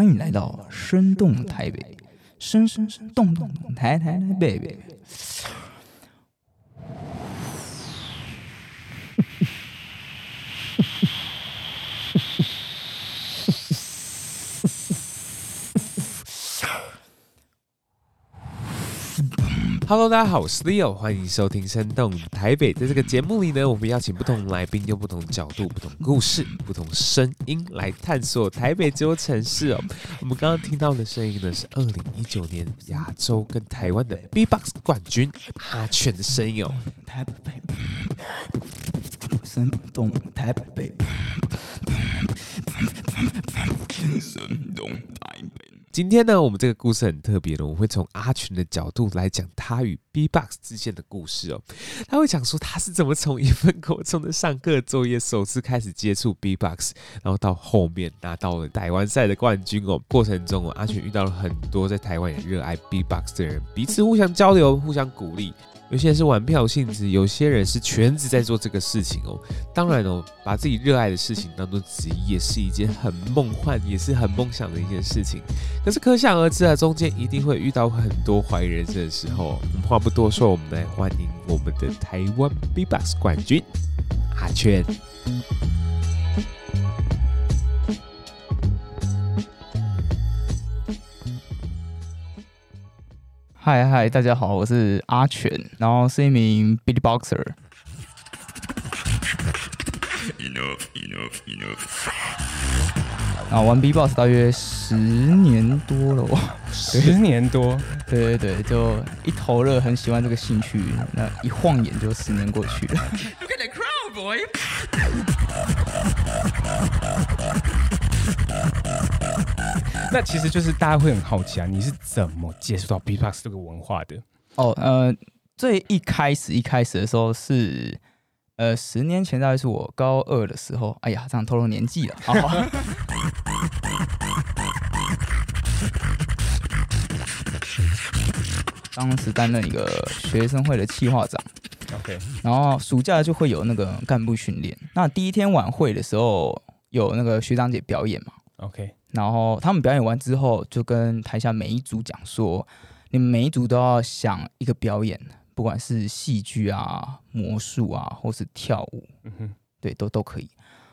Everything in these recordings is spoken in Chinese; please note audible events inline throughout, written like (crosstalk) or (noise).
欢迎来到生动台北，生生生动动台台台北北。Hello，大家好，我是 Leo，欢迎收听《声动台北》。在这个节目里呢，我们邀请不同来宾，用不同角度、不同故事、不同声音来探索台北这座城市哦。我们刚刚听到的声音呢，是二零一九年亚洲跟台湾的 B-Box 冠军阿权的声音哦。台北，声动台北，声动台北。今天呢，我们这个故事很特别的，我会从阿群的角度来讲他与 B-Box 之间的故事哦。他会讲说他是怎么从一份国中的上课作业，首次开始接触 B-Box，然后到后面拿到了台湾赛的冠军哦。过程中哦，阿群遇到了很多在台湾也热爱 B-Box 的人，彼此互相交流，互相鼓励。有些人是玩票性质，有些人是全职在做这个事情哦。当然哦，把自己热爱的事情当做职业是一件很梦幻，也是很梦想的一件事情。可是可想而知啊，中间一定会遇到很多怀疑人生的时候。我们话不多说，我们来欢迎我们的台湾 B-Box 冠军阿权。嗨嗨，大家好，我是阿全，然后是一名 Beatboxer。Enough, enough, enough. 啊玩 B-Box 大约十年多了，十年多，对对对，就一头热，很喜欢这个兴趣，那一晃眼就十年过去了。Look at the crowd, boy. (laughs) 那其实就是大家会很好奇啊，你是怎么接触到 B-Box 这个文化的？哦，呃，最一开始一开始的时候是，呃，十年前大概是我高二的时候，哎呀，这样透露年纪了。哦、(laughs) 当时担任一个学生会的企划长，OK，然后暑假就会有那个干部训练。那第一天晚会的时候，有那个学长姐表演嘛，OK。然后他们表演完之后，就跟台下每一组讲说：“你们每一组都要想一个表演，不管是戏剧啊、魔术啊，或是跳舞，嗯，对，都都可以。”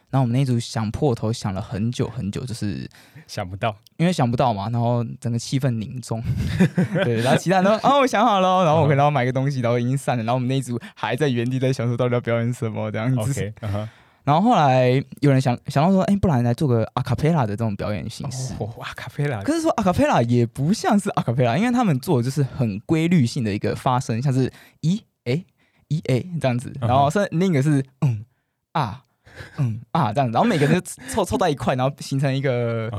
然后我们那一组想破头，想了很久很久，就是想不到，因为想不到嘛。然后整个气氛凝重，(laughs) 对。然后其他人都 (laughs) 哦，我想好了。然后我可能要买个东西，然后已经散了。然后我们那一组还在原地在想说，到底要表演什么这样子。Uh -huh. 然后后来有人想想到说，哎，不然来做个阿卡贝拉的这种表演形式。哦，阿卡贝拉。可是说阿卡贝拉也不像是阿卡贝拉，因为他们做的就是很规律性的一个发声，像是一哎一哎这样子。然后是另一个是嗯啊嗯啊这样子。然后每个人就凑凑在一块，然后形成一个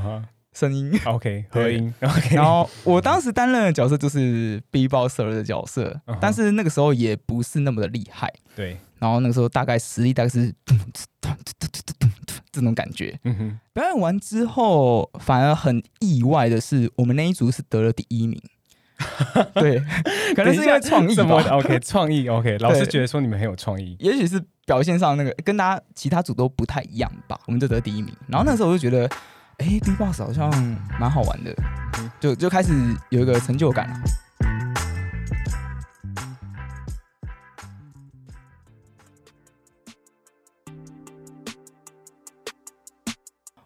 声音。Uh. OK (laughs) 合音。(laughs) OK。然后我当时担任的角色就是 B-Boxer 的角色，uh -huh. 但是那个时候也不是那么的厉害。对。然后那个时候大概实力大概是 (laughs) 这种感觉。嗯哼。表演完之后，反而很意外的是，我们那一组是得了第一名。对，可能是因为创意吧。OK，创意 OK。老师觉得说你们很有创意，也许是表现上那个跟大家其他组都不太一样吧。我们就得第一名。然后那时候我就觉得，哎，B-Box 好像蛮好玩的，就就开始有一个成就感。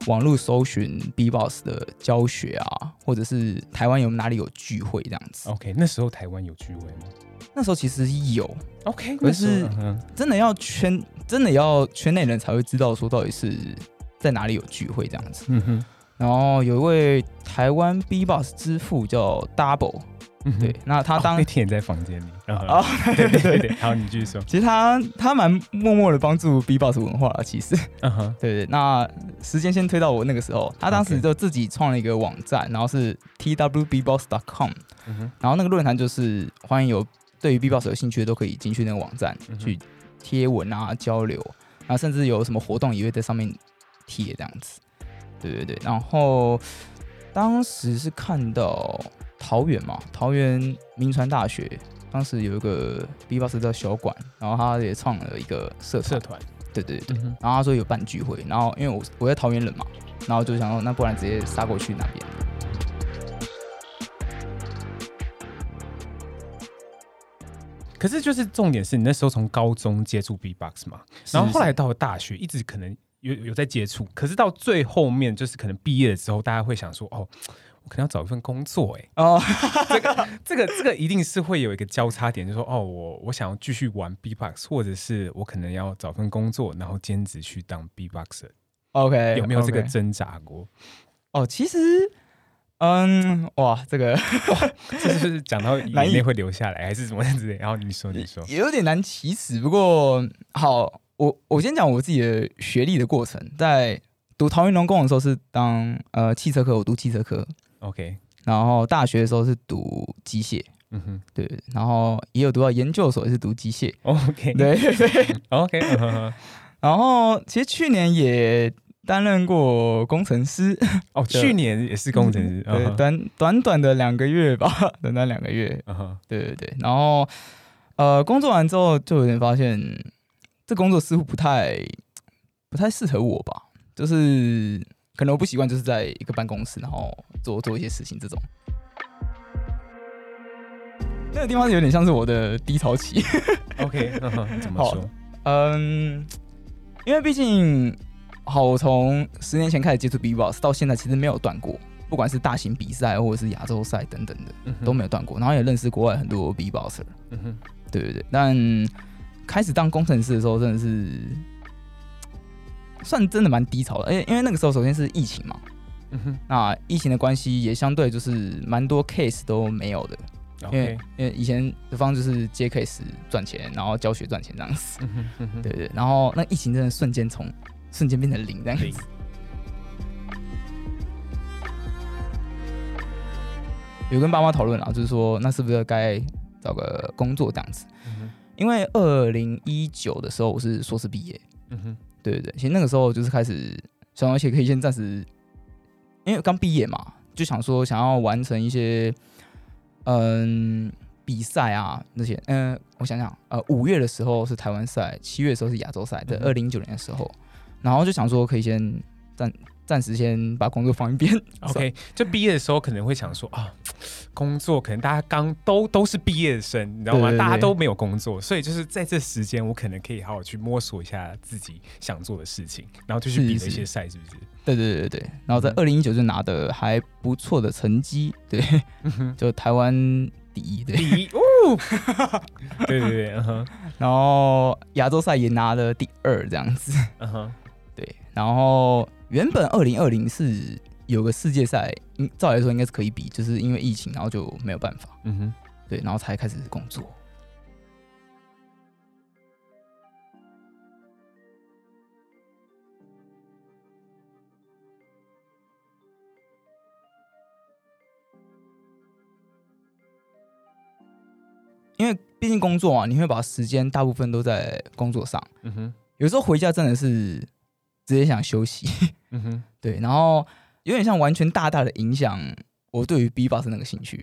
网络搜寻 B-Box 的教学啊，或者是台湾有哪里有聚会这样子。OK，那时候台湾有聚会吗？那时候其实有。OK，可是真的要圈，真的要圈内人才会知道说到底是在哪里有聚会这样子。嗯哼。然后有一位台湾 B-Box 之父叫 Double。嗯，对，那他当、哦、那天也在房间里啊，对对对对，(laughs) 好，你继续说。其实他他蛮默默的帮助 B-Box 文化了，其实，嗯哼，(laughs) 对对。那时间先推到我那个时候，他当时就自己创了一个网站，然后是 twbbox.com，嗯，然后那个论坛就是欢迎有对于 B-Box 有兴趣的都可以进去那个网站去贴文啊交流，然后甚至有什么活动也会在上面贴这样子，对对对。然后当时是看到。桃园嘛，桃园民传大学当时有一个 B-Box 叫小馆，然后他也创了一个社社团，对对对，然后他说有办聚会，然后因为我我在桃园人嘛，然后就想说那不然直接杀过去那边。可是就是重点是你那时候从高中接触 B-box 嘛，然后后来到了大学一直可能有有在接触，可是到最后面就是可能毕业了之后，大家会想说哦。我可能要找一份工作，哎，哦，这个这个这个一定是会有一个交叉点，就是说，哦，我我想要继续玩 B-box，或者是我可能要找份工作，然后兼职去当 B-boxer。OK，有没有这个挣扎过？哦，其实，嗯，哇，这个这是讲到眼泪会流下来，还是怎么样子？然后你说，你说，也有点难启齿。不过，好，我我先讲我自己的学历的过程，在读桃园农工的时候是当呃汽车科，我读汽车科。OK，然后大学的时候是读机械，嗯哼，对，然后也有读到研究所，也是读机械。OK，(laughs) 对。对，(laughs) OK，然后其实去年也担任过工程师，哦，(laughs) 去年也是工程师，对，短短短的两个月吧，短短两个月，对对对，然后呃，工作完之后就有点发现，这工作似乎不太不太适合我吧，就是。可能我不习惯，就是在一个办公室，然后做做一些事情这种。那个地方有点像是我的低潮期。OK，怎么说？嗯，因为毕竟，好，我从十年前开始接触 B-box 到现在，其实没有断过，不管是大型比赛或者是亚洲赛等等的，嗯、都没有断过。然后也认识国外很多 B-boxer。对对对。但开始当工程师的时候，真的是。算真的蛮低潮的，因为因为那个时候首先是疫情嘛，嗯哼，那疫情的关系也相对就是蛮多 case 都没有的.因为因为以前的方就是接 case 赚钱，然后教学赚钱这样子，嗯哼嗯对，对对，然后那疫情真的瞬间从瞬间变成零这样子，有跟爸妈讨论啊，就是说那是不是该找个工作这样子，因为二零一九的时候我是硕士毕业，嗯哼。对对对，其实那个时候就是开始想，而且可以先暂时，因为刚毕业嘛，就想说想要完成一些嗯比赛啊那些，嗯，我想想，呃，五月的时候是台湾赛，七月的时候是亚洲赛，在二零一九年的时候，然后就想说可以先暂。暂时先把工作放一边，(laughs) OK。就毕业的时候可能会想说啊，工作可能大家刚都都是毕业生，你知道吗？对对对，大家都没有工作，所以就是在这时间，我可能可以好好去摸索一下自己想做的事情，然后就去比了一些赛，是不是？对对对对。然后在二零一九就拿的还不错的成绩，对，就台湾第一，对，第一哦，(laughs) 对对对，嗯哼。(laughs) 然后亚洲赛也拿了第二，这样子，嗯哼，对，然后。原本二零二零是有个世界赛，照理来说应该是可以比，就是因为疫情，然后就没有办法。嗯哼，对，然后才开始工作。因为毕竟工作啊，你会把时间大部分都在工作上。嗯哼，有时候回家真的是。直接想休息，嗯哼，对，然后有点像完全大大的影响我对于 B-box 那个兴趣。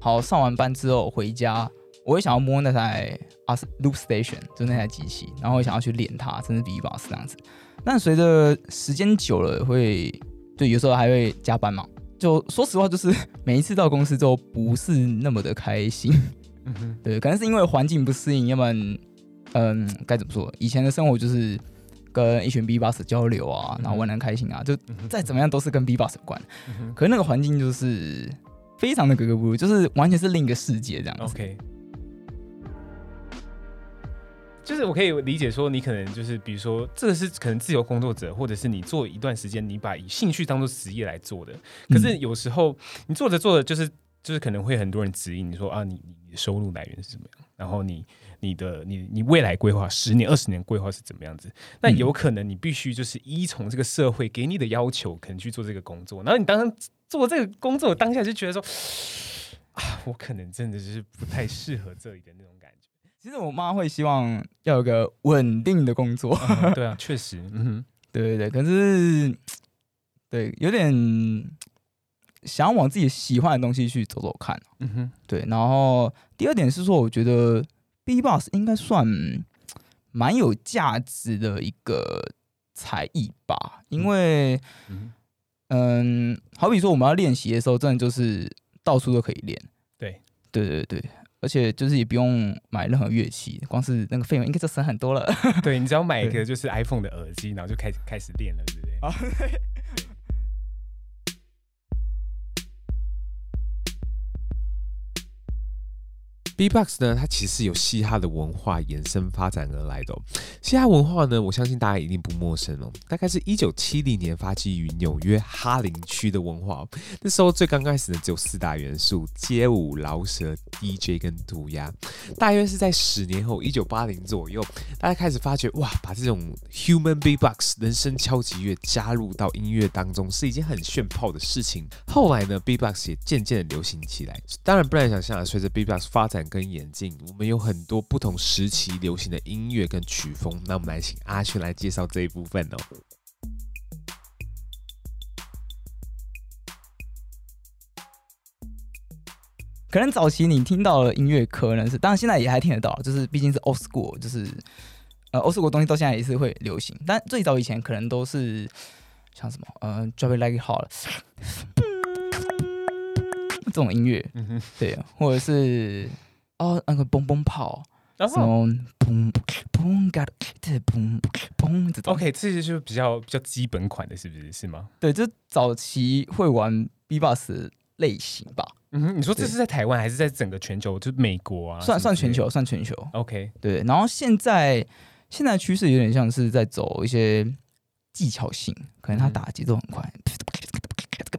好，上完班之后回家，我会想要摸那台啊 Loop Station，就那台机器，然后我想要去练它，甚至 B-box 这样子。但随着时间久了，会对，有时候还会加班嘛。就说实话，就是 (laughs) 每一次到公司之后不是那么的开心，嗯哼，对，可能是因为环境不适应，要不然，嗯，该怎么说？以前的生活就是跟一群 B-box 交流啊，然后玩的开心啊，就再怎么样都是跟 B-box 有关。嗯、可是那个环境就是非常的格格不入，就是完全是另一个世界这样子。OK。就是我可以理解说，你可能就是比如说，这个是可能自由工作者，或者是你做一段时间，你把以兴趣当做职业来做的。可是有时候你做着做着，就是就是可能会很多人质疑你说啊，你你的收入来源是怎么样？然后你你的你你未来规划十年、二十年规划是怎么样子？那有可能你必须就是依从这个社会给你的要求，可能去做这个工作。然后你当做这个工作当下就觉得说啊，我可能真的就是不太适合这里的那种感觉。其实我妈会希望要有个稳定的工作，嗯，对啊，(laughs) 确实，嗯哼，对对对。可是对，有点想要往自己喜欢的东西去走走看。嗯哼，对。然后第二点是说，我觉得 B-Box 应该算蛮有价值的一个才艺吧，因为嗯，嗯，好比说我们要练习的时候，真的就是到处都可以练。对，对对对。而且就是也不用买任何乐器，光是那个费用应该就省很多了。(laughs) 对，你只要买一个就是 iPhone 的耳机，然后就开始开始练了，对不对？啊 B-Box 呢，它其实有嘻哈的文化延伸发展而来的哦。嘻哈文化呢，我相信大家一定不陌生哦。大概是一九七零年发迹于纽约哈林区的文化哦。那时候最刚开始呢，只有四大元素：街舞、饶舌、DJ 跟涂鸦。大约是在十年后，一九八零左右，大家开始发觉哇，把这种 Human B-Box 人声敲击乐加入到音乐当中是一件很炫炮的事情。后来呢，B-Box 也渐渐的流行起来。当然，不难想象，随着 B-Box 发展。跟眼镜，我们有很多不同时期流行的音乐跟曲风，那我们来请阿轩来介绍这一部分哦。可能早期你听到的音乐可能是，当然现在也还听得到，就是毕竟是 old school，就是呃 old school 的东西到现在也是会流行，但最早以前可能都是像什么呃 Drop It Like It Hot (laughs) 这种音乐，嗯哼，对，或者是。哦，那个蹦蹦炮，然后砰砰嘎的砰砰这种，OK，这些就是比较比较基本款的，是不是？是吗？对，就早期会玩 B-Box 类型吧。嗯哼，你说这是在台湾还是在整个全球？就美国啊？算算全球，算全球。OK，对。然后现在现在趋势有点像是在走一些技巧性，可能他打节奏很快，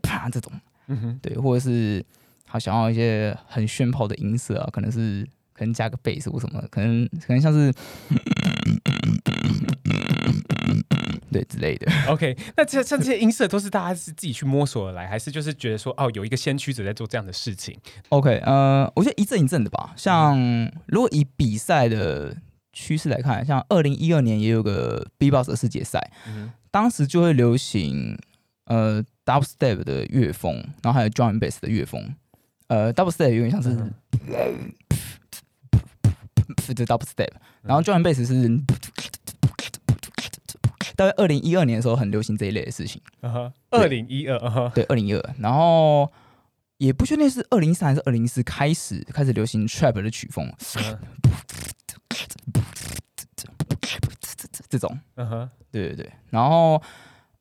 啪这种，嗯哼，对，或者是。他想要一些很炫炮的音色啊，可能是可能加个贝斯或什么，可能可能像是对之类的。(laughs) OK，那这像这些音色都是大家是自己去摸索而来，还是就是觉得说哦，有一个先驱者在做这样的事情？OK，呃，我觉得一阵一阵的吧。像如果以比赛的趋势来看，像二零一二年也有个 B-Box 的世界赛，嗯、当时就会流行呃 Dubstep 的乐风，然后还有 Drum and Bass 的乐风。呃，double step 有点像是，是这 double step，然后 drum and bass 是，大概二零一二年的时候很流行这一类的事情。二零一二，对，二零一二，然后也不确定是二零一三还是二零一四开始开始流行 trap 的曲风，这种，嗯哼，对对对，然后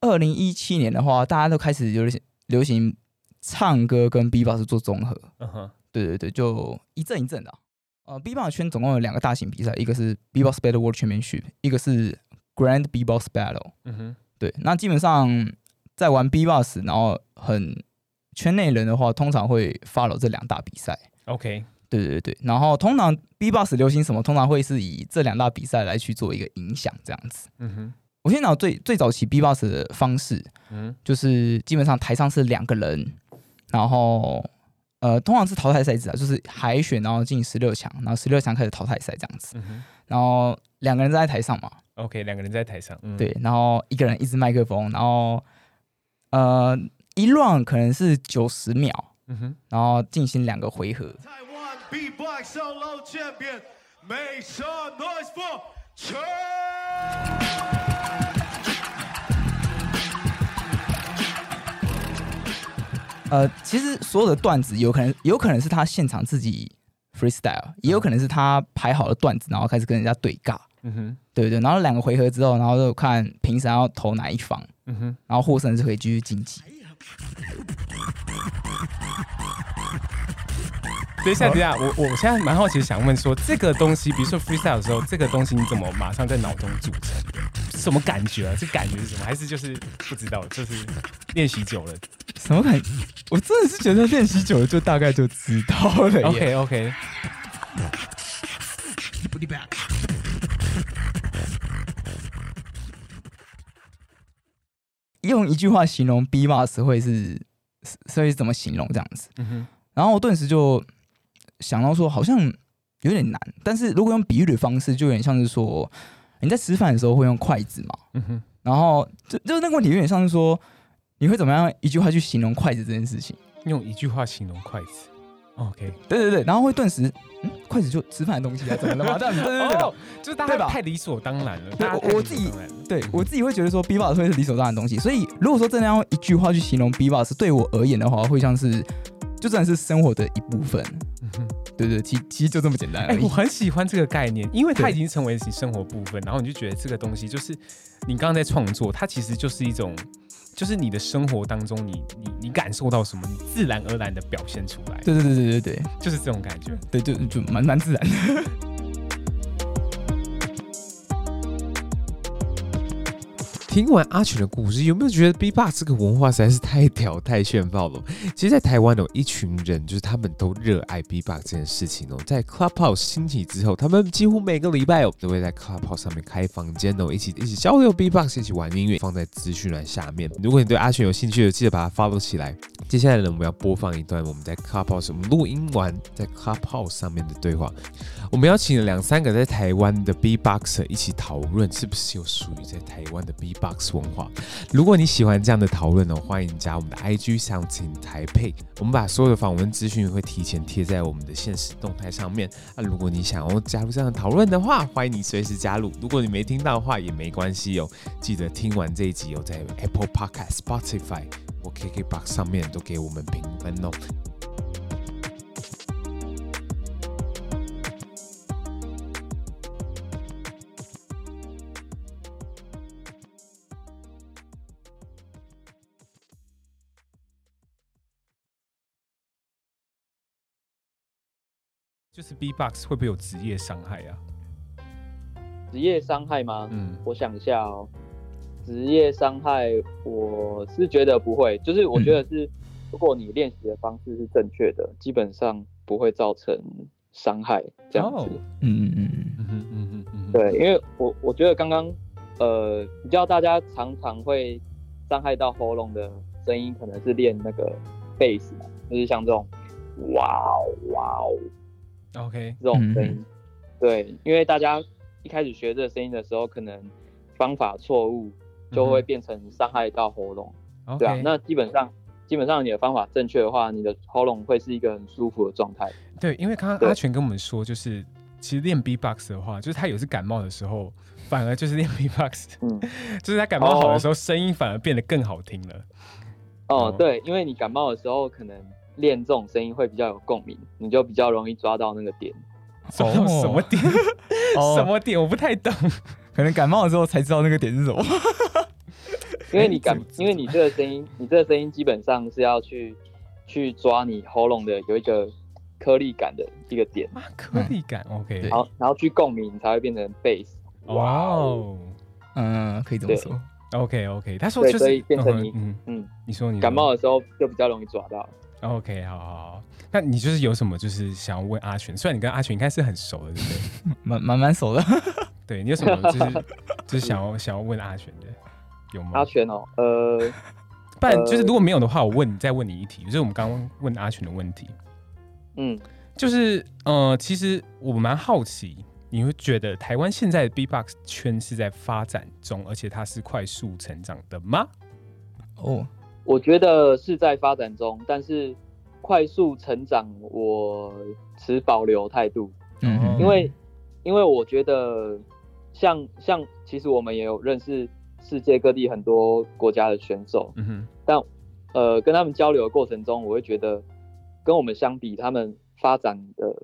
二零一七年的话，大家都开始流行流行。唱歌跟 B-Box 做综合，嗯哼，对对对，就一阵一阵的、啊。呃，B-Box 圈总共有两个大型比赛，一个是 B-Box Battle World Championship，一个是 Grand B-Box Battle。嗯哼，对，那基本上在玩 B-Box，然后很圈内人的话，通常会 follow 这两大比赛。OK，对对对，然后通常 B-Box 流行什么，通常会是以这两大比赛来去做一个影响，这样子。嗯哼，我先讲最最早期 B-Box 的方式，嗯，就是基本上台上是两个人。然后，呃，通常是淘汰赛制啊，就是海选，然后进十六强，然后十六强开始淘汰赛这样子。嗯、然后两个人在台上嘛。OK，两个人在台上。嗯、对，然后一个人一支麦克风，然后呃，一 round 可能是九十秒。嗯哼。然后进行两个回合。呃，其实所有的段子有可能，有可能是他现场自己 freestyle，也有可能是他排好了段子，然后开始跟人家对尬。嗯哼，对对。然后两个回合之后，然后就看评审要投哪一方。嗯哼，然后获胜是可以继续晋级。等一下，等一下，我我现在蛮好奇，想问说这个东西，比如说 freestyle 的时候，这个东西你怎么马上在脑中组成？什么感觉啊？这感觉是什么？还是就是不知道？就是练习久了，什么感觉？我真的是觉得练习久了就大概就知道了。OK OK。用一句话形容 B-Box 会是，所以怎么形容这样子？嗯。然后我顿时就。想到说好像有点难，但是如果用比喻的方式，就有点像是说你在吃饭的时候会用筷子嘛，嗯哼，然后就就那个问题有点像是说你会怎么样一句话去形容筷子这件事情？用一句话形容筷子，OK，对对对，然后会顿时，嗯，筷子就吃饭的东西啊，怎么了嘛？(laughs) 对对对，哦、就是大家太理所当然了。对，我自己，对我自己会觉得说，B-box 会是理所当然的东西。所以如果说真的要用一句话去形容 B-box，对我而言的话，会像是，就算是生活的一部分。嗯哼，对对，其其实就这么简单。哎、欸，我很喜欢这个概念，因为它已经成为你生活部分，然后你就觉得这个东西就是你刚刚在创作，它其实就是一种。就是你的生活当中你，你你你感受到什么，你自然而然的表现出来。对对对对对对，就是这种感觉。对，就就蛮蛮自然的。听完阿全的故事，有没有觉得 B-box 这个文化实在是太屌、太炫爆了？其实，在台湾有一群人，就是他们都热爱 B-box 这件事情哦。在 Clubhouse 兴起之后，他们几乎每个礼拜哦都会在 Clubhouse 上面开房间哦，一起一起交流 B-box，一起玩音乐。放在资讯栏下面，如果你对阿全有兴趣的，记得把它 follow 起来。接下来呢，我们要播放一段我们在 Clubhouse 我们录音完在 Clubhouse 上面的对话。我们邀请了两三个在台湾的 B-boxer 一起讨论，是不是有属于在台湾的 B Box 文化？如果你喜欢这样的讨论呢，欢迎加我们的 IG SoundIn Taipei。我们把所有的访问资讯会提前贴在我们的限时动态上面。那如果你想要加入这样的讨论的话，欢迎你随时加入。如果你没听到的话也没关系哦，记得听完这一集有在 Apple Podcast、Spotify 或 KKBox 上面都给我们评分哦。就是 B-box 会不会有职业伤害啊？职业伤害吗？嗯，我想一下哦。职业伤害，我是觉得不会。就是我觉得是，如果你练习的方式是正确的，嗯、基本上不会造成伤害这样子。嗯嗯嗯嗯嗯嗯嗯。对，因为我我觉得刚刚呃，比较大家常常会伤害到喉咙的声音，可能是练那个贝斯嘛，就是像这种哇哦哇哦。OK，这种声音，嗯、对，因为大家一开始学这个声音的时候，可能方法错误，就会变成伤害到喉咙，嗯、对啊。Okay. 那基本上，基本上你的方法正确的话，你的喉咙会是一个很舒服的状态。对，因为刚刚阿全跟我们说，就是其实练 B-box 的话，就是他有时感冒的时候，反而就是练 B-box，嗯，(laughs) 就是他感冒好的时候，声音反而变得更好听了。哦，哦对，因为你感冒的时候可能。练这种声音会比较有共鸣，你就比较容易抓到那个点。什么什么点？(laughs) 什么点？我不太懂。可能感冒的时候才知道那个点是什么。(laughs) 因为你感，因为你这个声音，你这个声音基本上是要去去抓你喉咙的有一个颗粒感的一个点。啊，颗粒感，OK。然后然后去共鸣才会变成 bass。哇哦，嗯，可以这么说。OK OK，他说就是所以变成你，嗯嗯，你说你感冒的时候就比较容易抓到。OK，好好好，那你就是有什么就是想要问阿全？虽然你跟阿全应该是很熟的，对不对？(laughs) 蛮蛮蛮熟的。(laughs) 对，你有什么就是 (laughs) 就是想要想要问阿全的？有吗？阿全哦，呃，不然就是如果没有的话，我问你再问你一题，就是我们刚刚问阿全的问题。嗯，就是呃，其实我蛮好奇，你会觉得台湾现在的 B-box 圈是在发展中，而且它是快速成长的吗？哦。我觉得是在发展中，但是快速成长，我持保留态度。嗯，因为因为我觉得像像其实我们也有认识世界各地很多国家的选手，嗯哼，但呃跟他们交流的过程中，我会觉得跟我们相比，他们发展的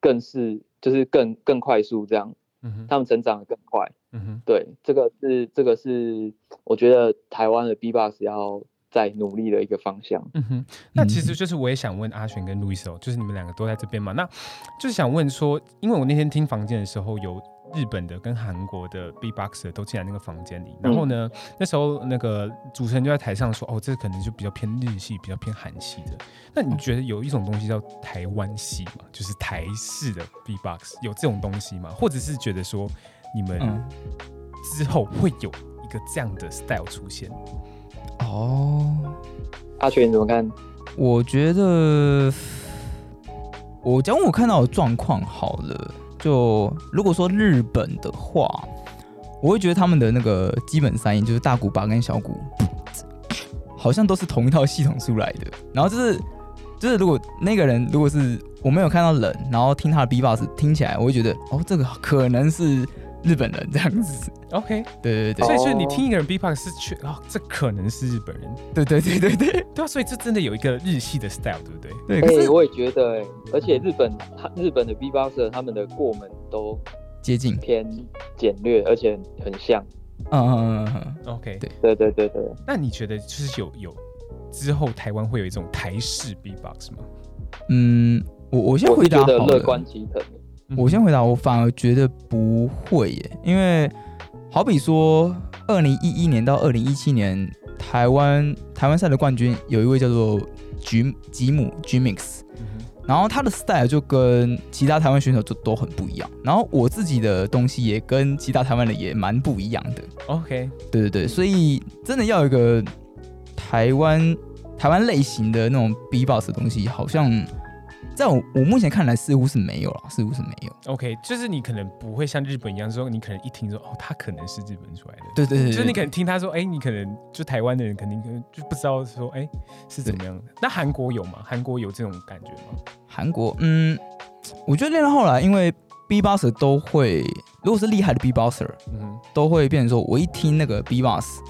更是就是更更快速这样，嗯哼，他们成长的更快，嗯哼，对，这个是这个是我觉得台湾的 B-box 要。在努力的一个方向。嗯哼，那其实就是我也想问阿璇跟路易斯哦，就是你们两个都在这边嘛，那就是想问说，因为我那天听房间的时候，有日本的跟韩国的 B-boxer 都进来那个房间里，然后呢，那时候那个主持人就在台上说，哦，这可能就比较偏日系，比较偏韩系的。那你觉得有一种东西叫台湾系嘛？就是台式的 B-box 有这种东西吗？或者是觉得说你们之后会有一个这样的 style 出现？哦，阿全你怎么看？我觉得，我讲我看到的状况好了。就如果说日本的话，我会觉得他们的那个基本三音就是大鼓、鈸跟小鼓，(tsk) 好像都是同一套系统出来的。然后就是就是如果那个人如果是我没有看到人，然后听他的 B-box 听起来，我会觉得哦，这个可能是。日本人这样子，OK，对对对，所以所以你听一个人 B-box 是去啊、哦，这可能是日本人，对对对对对。对啊，所以这真的有一个日系的 style，对不对？对，可是、欸、我也觉得、欸，而且日本他日本的 B-boxer 他们的过门都接近。偏简略，而且很像，嗯嗯嗯嗯，OK，对。对对对对。那你觉得就是有有之后台湾会有一种台式 B-box 吗？嗯，我我先回答好了，乐观其成。我先回答，我反而觉得不会耶，因为好比说，二零一一年到二零一七年，台湾台湾赛的冠军有一位叫做吉吉姆 G-Mix，然后他的 style 就跟其他台湾选手就都很不一样，然后我自己的东西也跟其他台湾的也蛮不一样的。OK，对对对，所以真的要有一个台湾台湾类型的那种 B-box 的东西，好像。在我我目前看来，似乎是没有了，似乎是没有。OK，就是你可能不会像日本一样说，你可能一听说哦，他可能是日本出来的。对对对，就是你可能听他说，哎、欸，你可能就台湾的人肯定可能就不知道说，哎、欸，是怎么样的。那韩国有吗？韩国有这种感觉吗？韩国，嗯，我觉得练到后来，因为 B-boxer 都会，如果是厉害的 B-boxer，嗯，都会变成说，我一听那个 B boss，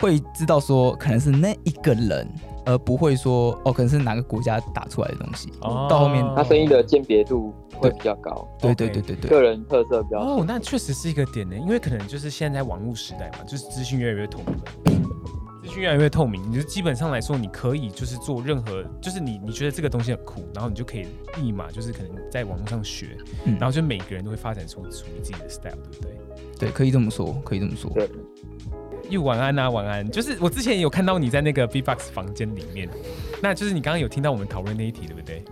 会知道说，可能是那一个人。而不会说哦，可能是哪个国家打出来的东西。哦，到后面他声音的鉴别度会比较高。对对对对对，个人特色比较哦，那确实是一个点呢。因为可能就是现在网络时代嘛，就是资讯越来越透明，资讯越来越透明，你就基本上来说，你可以就是做任何，就是你你觉得这个东西很酷，然后你就可以立马就是可能在网络上学，嗯，然后就每个人都会发展出属于自己的 style，对不对？对，可以这么说，可以这么说。对。又晚安啊，晚安！就是我之前有看到你在那个 B-box 房间里面，那就是你刚刚有听到我们讨论那一题，对不对？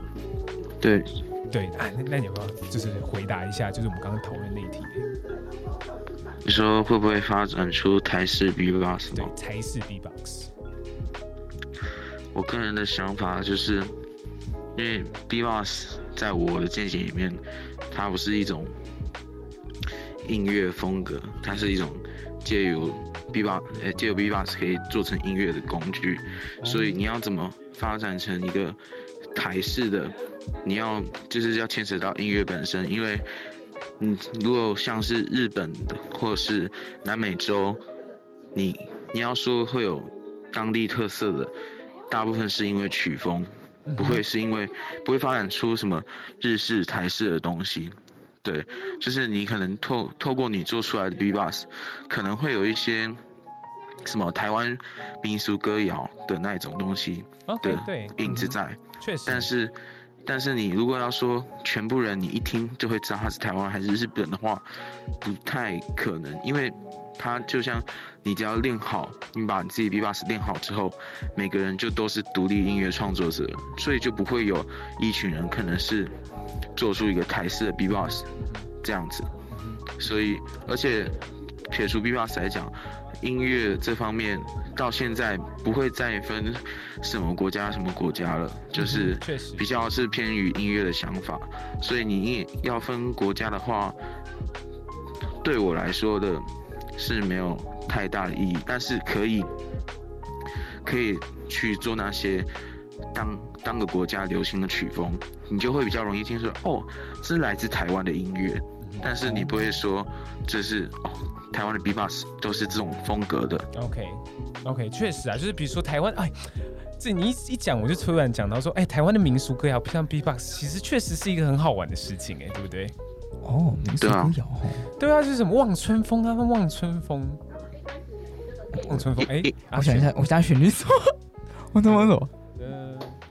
对，对啊，那那你要不要就是回答一下，就是我们刚刚讨论那一题？你说会不会发展出台式 B-box？对，台式 B-box。我个人的想法就是，因为 B-box 在我的见解里面，它不是一种音乐风格，它是一种借由 B-box，呃，借由 B-box 可以做成音乐的工具，所以你要怎么发展成一个台式的？你要就是要牵扯到音乐本身，因为，嗯，如果像是日本的或是南美洲，你你要说会有当地特色的，大部分是因为曲风，不会是因为不会发展出什么日式、台式的东西。对，就是你可能透透过你做出来的 B-box，可能会有一些什么台湾民俗歌谣的那一种东西的影子在。确实。但是，但是你如果要说全部人你一听就会知道他是台湾还是日本的话，不太可能，因为他就像你只要练好，你把你自己 B-box 练好之后，每个人就都是独立音乐创作者，所以就不会有一群人可能是。做出一个台式的 B-box 这样子，所以而且撇除 B-box 来讲，音乐这方面到现在不会再分什么国家什么国家了，就是比较是偏于音乐的想法。所以你要分国家的话，对我来说的是没有太大的意义，但是可以可以去做那些当。当个国家流行的曲风，你就会比较容易听说哦，这是来自台湾的音乐，但是你不会说这是哦，台湾的 B-box 都是这种风格的。OK，OK，okay, okay, 确实啊，就是比如说台湾，哎，这你一一讲，我就突然讲到说，哎，台湾的民俗歌谣不像 B-box，其实确实是一个很好玩的事情，哎，对不对？哦，民俗歌谣，对啊，就是什么望春风啊，望春风，望春风，哎，我想一下，我想旋律说，(laughs) 我怎么走？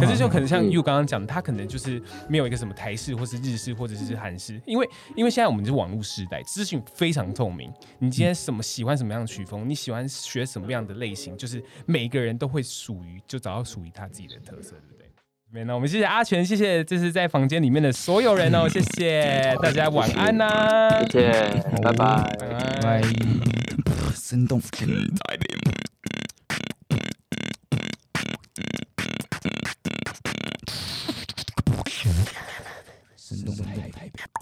可是就可能像 You 刚刚讲，他可能就是没有一个什么台式，或是日式，或者是韩式，因为因为现在我们是网络时代，资讯非常透明。你今天什么喜欢什么样的曲风，你喜欢学什么样的类型，就是每个人都会属于就找到属于他自己的特色，对不对？没，那我们谢谢阿全，谢谢这是在房间里面的所有人哦，谢谢大家，晚安呐、啊，谢谢，拜拜，拜拜，生动。生动